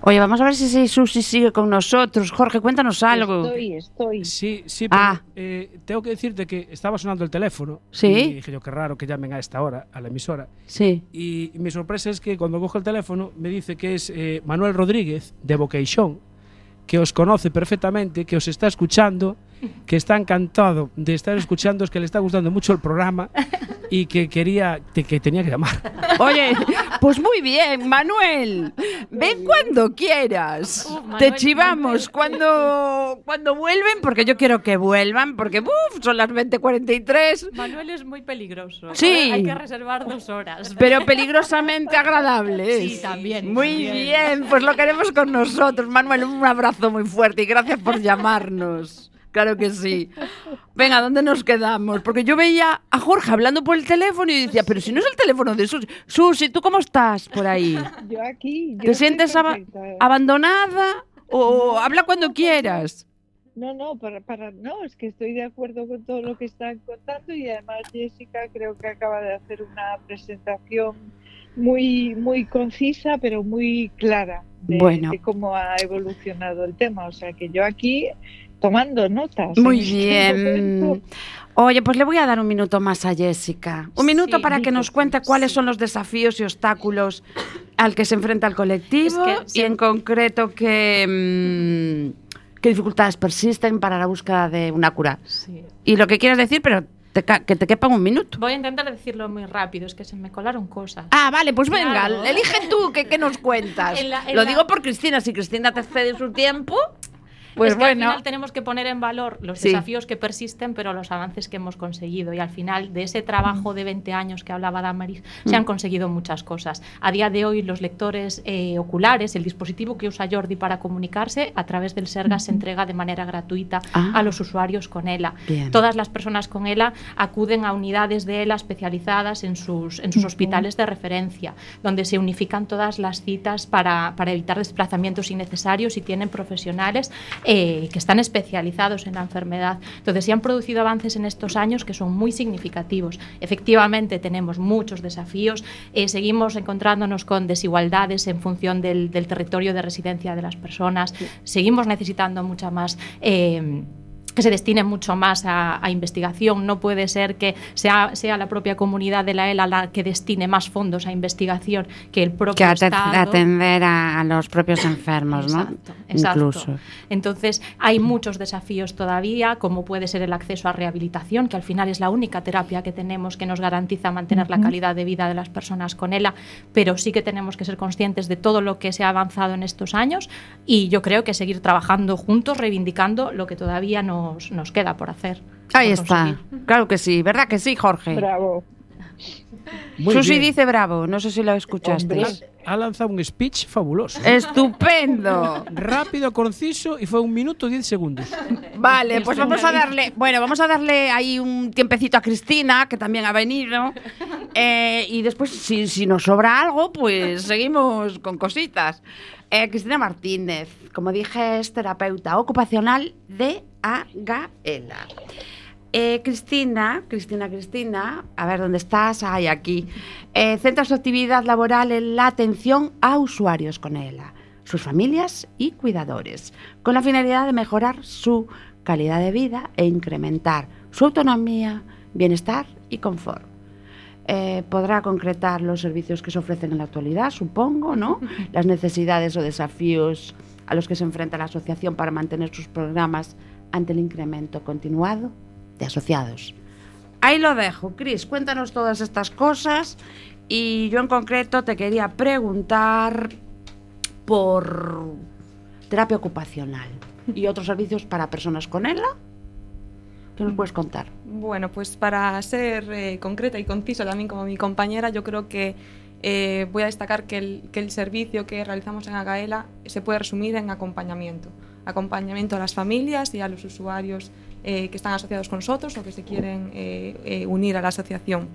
Oye, vamos a ver si Susi sigue con nosotros. Jorge, cuéntanos algo. Estoy, estoy. Sí, sí, pero ah. eh, tengo que decirte que estaba sonando el teléfono. Sí. Y dije yo, qué raro que llamen a esta hora, a la emisora. Sí. Y, mi sorpresa es que cuando cojo el teléfono me dice que es eh, Manuel Rodríguez, de Vocation, que os conoce perfectamente, que os está escuchando que está encantado de estar escuchando, es que le está gustando mucho el programa y que quería que tenía que llamar. Oye, pues muy bien, Manuel. Ven cuando quieras. Te chivamos cuando cuando vuelven porque yo quiero que vuelvan porque son las 20:43. Manuel es muy peligroso. Sí. Hay que reservar dos horas. Pero peligrosamente agradable. Sí, también. Muy bien, pues lo queremos con nosotros. Manuel, un abrazo muy fuerte y gracias por llamarnos. Claro que sí. Venga, ¿dónde nos quedamos? Porque yo veía a Jorge hablando por el teléfono y decía, pero si no es el teléfono de Susi. Susi, ¿tú cómo estás por ahí? Yo aquí. ¿Te sientes abandonada o habla cuando quieras? No, no, para, para, no, es que estoy de acuerdo con todo lo que están contando y además Jessica creo que acaba de hacer una presentación muy, muy concisa, pero muy clara de, de cómo ha evolucionado el tema. O sea que yo aquí tomando notas. Muy este bien. Oye, pues le voy a dar un minuto más a Jessica. Un minuto para que nos cuente cuáles son los desafíos y obstáculos al que se enfrenta el colectivo y en concreto qué, mm, qué dificultades persisten para la búsqueda de una cura. Y lo que quieras decir, pero que te quepa un minuto. Voy a intentar decirlo muy rápido, es que se me colaron cosas. Ah, vale, pues venga, elige tú qué, nos cuentas. lo digo por Cristina, si Cristina te cede su tiempo. Pues es que al final tenemos que poner en valor los desafíos que persisten, pero los avances que hemos conseguido. Y al final de ese trabajo de 20 años que hablaba Damaris, se han mm. conseguido muchas cosas. A día de hoy, los lectores eh, oculares, el dispositivo que usa Jordi para comunicarse, a través del Sergas se entrega de manera gratuita a ah. los usuarios con ELA. Todas las personas con ELA acuden a unidades de ELA especializadas en sus, en sus hospitales de referencia, donde se unifican todas las citas para, para evitar desplazamientos innecesarios y tienen profesionales eh, que están especializados en la enfermedad. Entonces, se han producido avances en estos años que son muy significativos. Efectivamente, tenemos muchos desafíos, eh, seguimos encontrándonos con desigualdades en función del, del, territorio de residencia de las personas, seguimos necesitando mucha más... Eh, que se destine mucho más a, a, investigación. No puede ser que sea, sea la propia comunidad de la ELA la que destine más fondos a investigación que el propio que Estado. atender a, a, los propios enfermos, ¿no? Exacto. Incluso. Entonces, hay muchos desafíos todavía, como puede ser el acceso a rehabilitación, que al final es la única terapia que tenemos que nos garantiza mantener la calidad de vida de las personas con ELA, pero sí que tenemos que ser conscientes de todo lo que se ha avanzado en estos años y yo creo que seguir trabajando juntos, reivindicando lo que todavía no nos, nos queda por hacer. Ahí está. Conseguir. Claro que sí, ¿verdad que sí, Jorge? Bravo. Muy Susi bien. dice bravo, no sé si lo escuchaste. Ha lanzado un speech fabuloso. Estupendo. Rápido, conciso y fue un minuto diez segundos. Vale, pues vamos a darle, bueno, vamos a darle ahí un tiempecito a Cristina, que también ha venido. Eh, y después, si, si, nos sobra algo, pues seguimos con cositas. Eh, Cristina Martínez, como dije, es terapeuta ocupacional de Agaela. Eh, Cristina, Cristina, Cristina, a ver dónde estás, ahí aquí. Eh, centra su actividad laboral en la atención a usuarios con ELA, sus familias y cuidadores, con la finalidad de mejorar su calidad de vida e incrementar su autonomía, bienestar y confort. Eh, podrá concretar los servicios que se ofrecen en la actualidad, supongo, ¿no? Las necesidades o desafíos a los que se enfrenta la asociación para mantener sus programas ante el incremento continuado de asociados. Ahí lo dejo, Cris, cuéntanos todas estas cosas y yo en concreto te quería preguntar por terapia ocupacional y otros servicios para personas con ELA. ¿Qué nos puedes contar? Bueno, pues para ser eh, concreta y concisa también como mi compañera, yo creo que eh, voy a destacar que el, que el, servicio que realizamos en Agaela se puede resumir en acompañamiento. Acompañamiento a las familias y a los usuarios eh, que están asociados con nosotros o que se quieren eh, unir a la asociación.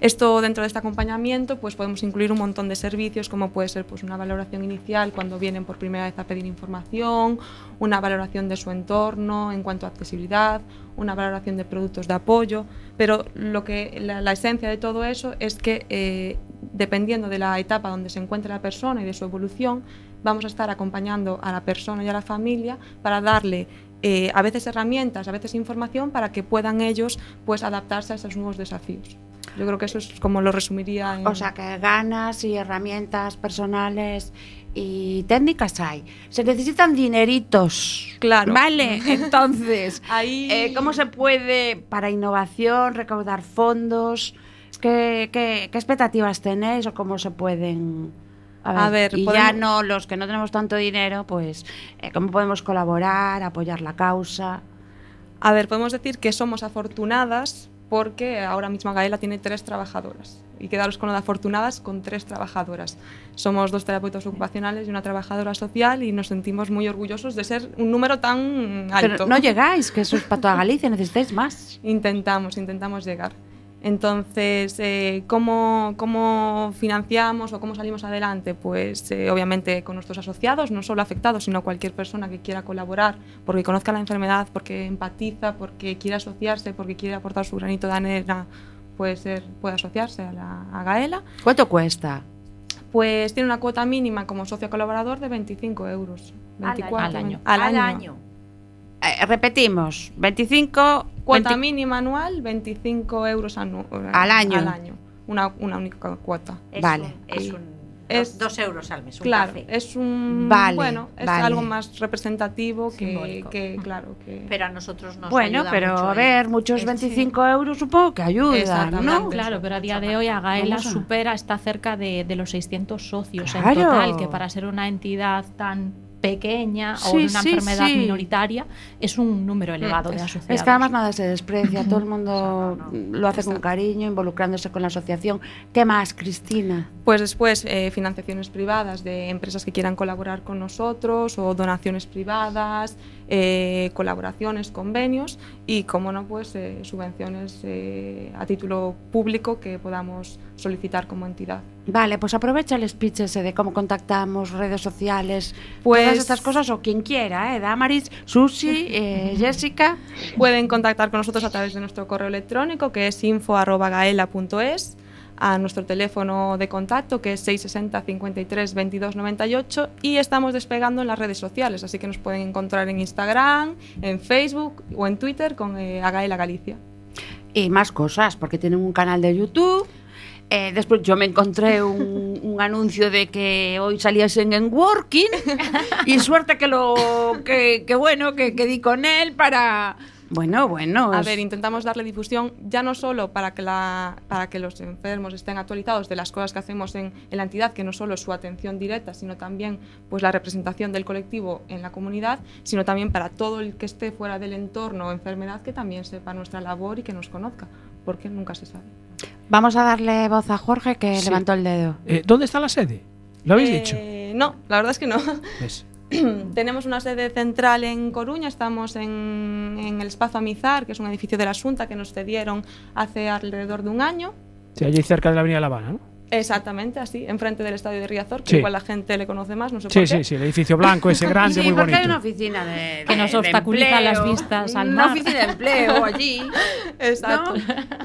Esto dentro de este acompañamiento pues podemos incluir un montón de servicios como puede ser pues una valoración inicial cuando vienen por primera vez a pedir información, una valoración de su entorno en cuanto a accesibilidad, una valoración de productos de apoyo, pero lo que la, esencia de todo eso es que eh, dependiendo de la etapa donde se encuentre la persona y de su evolución, vamos a estar acompañando a la persona y a la familia para darle eh, a veces herramientas, a veces información para que puedan ellos pues adaptarse a esos nuevos desafíos. Yo creo que eso es como lo resumiría. En... O sea, que ganas y herramientas personales y técnicas hay. Se necesitan dineritos. Claro. Vale, entonces, Ahí... eh, ¿cómo se puede para innovación recaudar fondos? ¿Qué, qué, qué expectativas tenéis o cómo se pueden...? A ver, a ver y podemos... ya no los que no tenemos tanto dinero, pues eh, cómo podemos colaborar, apoyar la causa. A ver, podemos decir que somos afortunadas porque ahora mismo Gaela tiene tres trabajadoras y quedaros con lo de afortunadas con tres trabajadoras. Somos dos terapeutas ocupacionales y una trabajadora social y nos sentimos muy orgullosos de ser un número tan alto. Pero no llegáis, que eso es para toda Galicia, necesitáis más. Intentamos, intentamos llegar. Entonces, eh, ¿cómo, ¿cómo, financiamos o cómo salimos adelante? Pues eh, obviamente con nuestros asociados, no solo afectados, sino cualquier persona que quiera colaborar, porque conozca la enfermedad, porque empatiza, porque quiere asociarse, porque quiere aportar su granito de arena, puede, ser, puede asociarse a, la, a Gaela. ¿Cuánto cuesta? Pues tiene una cuota mínima como socio colaborador de 25 euros. 24, al año. Al año. Al año. Eh, repetimos, 25... Cuota 20... mínima anual, 25 euros anu al año. Al año. Una, una única cuota. Es vale. Un, es un, es, dos euros al mes. Un claro, café. es un vale, bueno, es vale. algo más representativo que, que, claro que. Pero a nosotros nos bueno, ayuda pero mucho a ver, muchos Sí. 25 euros supongo que ayudan, ¿no? Claro, pero a día de hoy Agaela supera, está cerca de, de los 600 socios en Claro. total, que para ser una entidad tan pequeña o Sí, de una sí, enfermedad sí. minoritaria es un número elevado de asociados. Es que además nada se desprecia, todo el mundo No, no, lo hace con cariño, involucrándose con la asociación. ¿Qué más, Cristina? Pues después eh, financiaciones privadas de empresas que quieran colaborar con nosotros o donaciones privadas, eh, colaboraciones, convenios y, como no, pues eh, subvenciones eh, a título público que podamos solicitar como entidad. Vale, pues aprovecha el speech ese de cómo contactamos, redes sociales, Pues- todas estas cosas, o quien quiera, ¿eh? Damaris, Susi, eh, Jessica. Pueden contactar con nosotros a través de nuestro correo electrónico que es info.gaela.es, a nuestro teléfono de contacto que es 660 53 22 98 y estamos despegando en las redes sociales, así que nos pueden encontrar en Instagram, en Facebook o en Twitter con eh, Agaela Galicia. y más cosas, porque tienen un canal de YouTube. Eh, después yo me encontré un, un anuncio de que hoy salías en Working y suerte que lo que, que bueno que, que di con él para bueno bueno A ver, intentamos darle difusión ya no solo para que, la, para que los enfermos estén actualizados de las cosas que hacemos en, en la entidad, que no solo es su atención directa, sino también pues, la representación del colectivo en la comunidad, sino también para todo el que esté fuera del entorno o enfermedad que también sepa nuestra labor y que nos conozca, porque nunca se sabe. vamos a darle voz a Jorge que Sí. levantó el dedo Eh, ¿Dónde está la sede? ¿Lo habéis Eh, dicho? No, la verdad es que no. Tenemos una sede central en Coruña, estamos en, el Espacio Amizar, que es un edificio de la Junta que nos cedieron hace alrededor de un año. Sí, allí cerca de la Avenida La Habana, ¿no? Exactamente, así, enfrente del estadio de Riazor, que Sí. igual la gente le conoce más, no sé Sí, por qué. sí, sí, el edificio blanco ese grande, sí muy porque bonito. hay una oficina de, Que nos obstaculiza empleo, las vistas al una mar. oficina de empleo allí Exacto.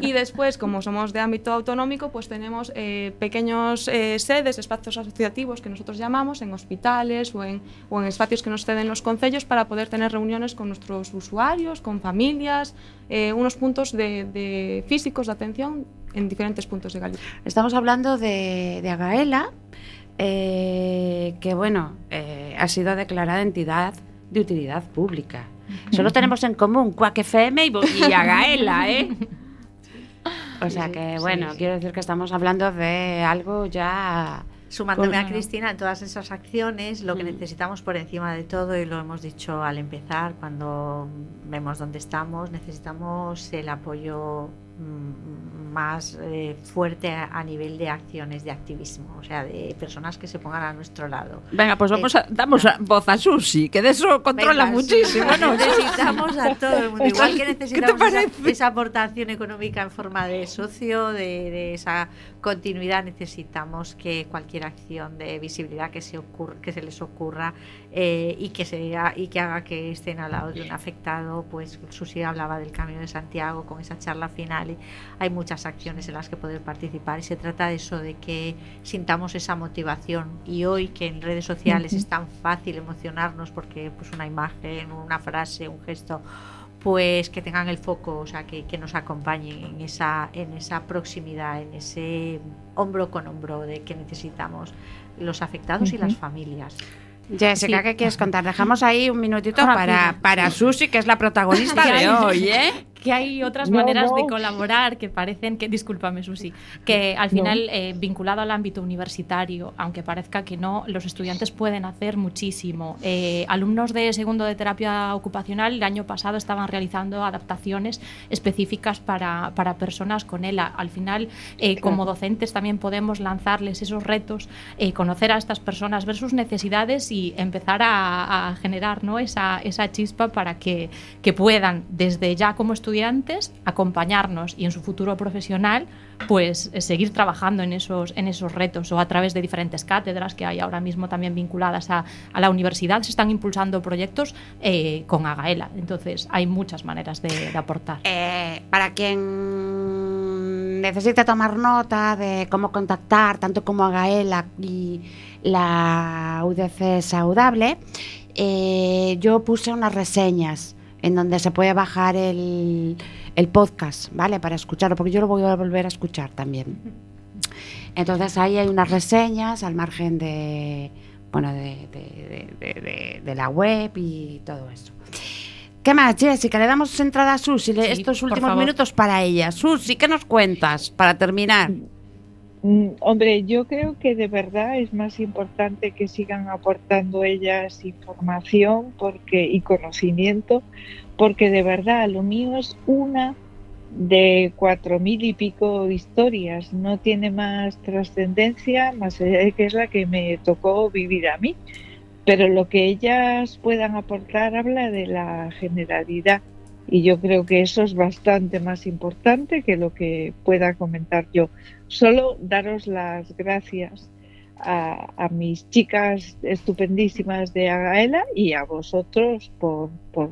Y después, como somos de ámbito autonómico, pues tenemos eh, pequeños eh, sedes, espacios asociativos que nosotros llamamos en hospitales o en, o en espacios que nos ceden los concellos para poder tener reuniones con nuestros usuarios, con familias, eh, unos puntos de, de físicos de atención en diferentes puntos de Galicia. Estamos hablando de, de Agaela, eh, que bueno, eh, ha sido declarada entidad de utilidad pública. Solo tenemos en común Quack FM y, y Agaela, ¿eh? O sea que, bueno, quiero decir que estamos hablando de algo ya... Sumándome a Cristina en todas esas acciones, lo que necesitamos por encima de todo, y lo hemos dicho al empezar, cuando vemos dónde estamos, necesitamos el apoyo más eh, fuerte a, a nivel de acciones de activismo, o sea, de personas que se pongan a nuestro lado. Venga, pues vamos a, damos a- voz a Susi, que de eso controla Venga, muchísimo. ¿no? necesitamos a todo el mundo. Igual que necesitamos esa, esa aportación económica en forma de socio, de, de esa continuidad, necesitamos que cualquier acción de visibilidad que se ocurra, que se les ocurra eh, y que sea y que haga que estén al lado de un afectado, pues Susi hablaba del Camino de Santiago con esa charla final y hay muchas acciones en las que poder participar y se trata de eso, de que sintamos esa motivación. Y hoy que en redes sociales es tan fácil emocionarnos porque pues una imagen, una frase, un gesto pues que tengan el foco, o sea, que, que nos acompañen en esa, en esa proximidad, en ese hombro con hombro de que necesitamos los afectados y las familias. Jessica, Sí. ¿qué quieres contar? Dejamos ahí un minutito para, para Susi, que es la protagonista de hoy, ¿eh? que hay otras No, maneras de no. colaborar que parecen que, discúlpame Susi, que al final eh, vinculado al ámbito universitario, aunque parezca que no, los estudiantes pueden hacer muchísimo. Eh, alumnos de segundo de terapia ocupacional el año pasado estaban realizando adaptaciones específicas para, para personas con ELA. Al final, eh, como docentes también podemos lanzarles esos retos, eh, conocer a estas personas, ver sus necesidades y empezar a, a generar ¿no? esa, esa chispa para que, que puedan desde ya como estudiantes acompañarnos y en su futuro profesional pues eh, seguir trabajando en esos, en esos retos o a través de diferentes cátedras que hay ahora mismo también vinculadas a, a la universidad se están impulsando proyectos eh, con Agaela. Entonces hay muchas maneras de, aportar. Eh, para quien necesite tomar nota de cómo contactar, tanto como a Gaela y la UDC Saudable, yo puse unas reseñas en donde se puede bajar el, el podcast, ¿vale? Para escucharlo, porque yo lo voy a volver a escuchar también. Entonces ahí hay unas reseñas al margen de, bueno, de, de- de- la web y todo eso. ¿Qué más, Jessica? Le damos entrada a Susi, Sí, estos últimos minutos para ella. Susi, ¿qué nos cuentas para terminar? Mm, Hombre, yo creo que de verdad es más importante que sigan aportando ellas información y conocimiento, porque de verdad lo mío es una de cuatro mil y pico historias, no tiene más trascendencia más allá de que es la que me tocó vivir a mí. Pero lo que ellas puedan aportar habla de la generalidad Y yo creo que eso es bastante más importante que lo que pueda comentar yo. Solo daros las gracias a, a mis chicas estupendísimas de Agaela y a vosotros por, por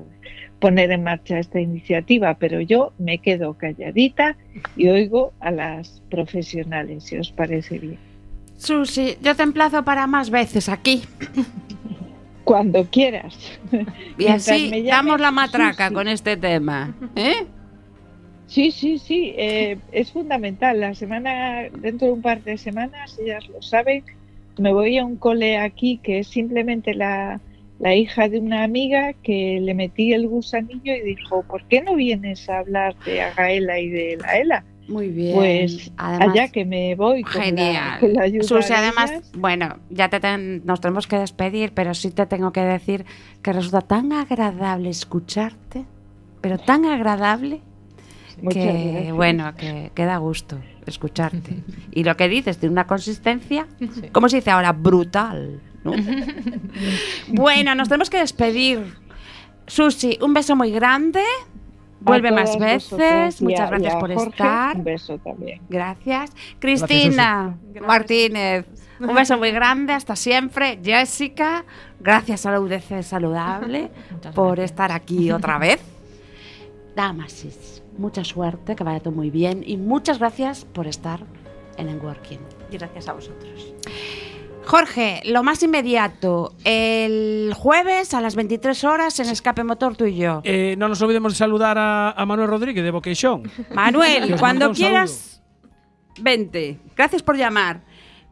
poner en marcha esta iniciativa, pero yo me quedo calladita y oigo a las profesionales, si os parece bien. Susi, yo te emplazo para más veces aquí. Cuando quieras. Y así damos la matraca Susi. con este tema. ¿eh? Sí, sí, sí, eh, es fundamental. La semana, dentro de un par de semanas, ellas lo saben, me voy a un cole aquí que es simplemente la, la hija de una amiga que le metí el gusanillo y dijo, ¿por qué no vienes a hablar de Agaela y de la ELA? Muy bien. Pues Además- allá que me voy con la- Genial. con la ayuda Susi, de además, bueno, ya te ten- nos tenemos que despedir, pero sí te tengo que decir que resulta tan agradable escucharte, pero tan agradable que, bueno, que, que da gusto escucharte. Y lo que dices tiene una consistencia, ¿cómo se dice ahora? Brutal. ¿no? bueno, nos tenemos que despedir. Susi, un beso muy grande. Vuelve más veces. Muchas gracias por Jorge, estar. Un beso también. Gracias. Cristina Gracias. Martínez, un beso muy grande, hasta siempre. Jessica, gracias a la UDC Saludable por estar aquí otra vez. Damasis, mucha suerte, que vaya todo muy bien y muchas gracias por estar en el Working. Y gracias a vosotros. Jorge, lo más inmediato, el jueves a las 23 horas en Escape Motor tú y yo. Eh, no nos olvidemos de saludar a, a Manuel Rodríguez de. Que Manuel, cuando quieras, vente. Gracias por llamar.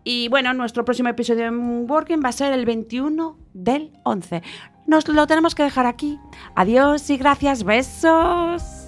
Y bueno, nuestro próximo episodio en Working va a ser el 21 del 11. Nos lo tenemos que dejar aquí. Adiós y gracias. Besos.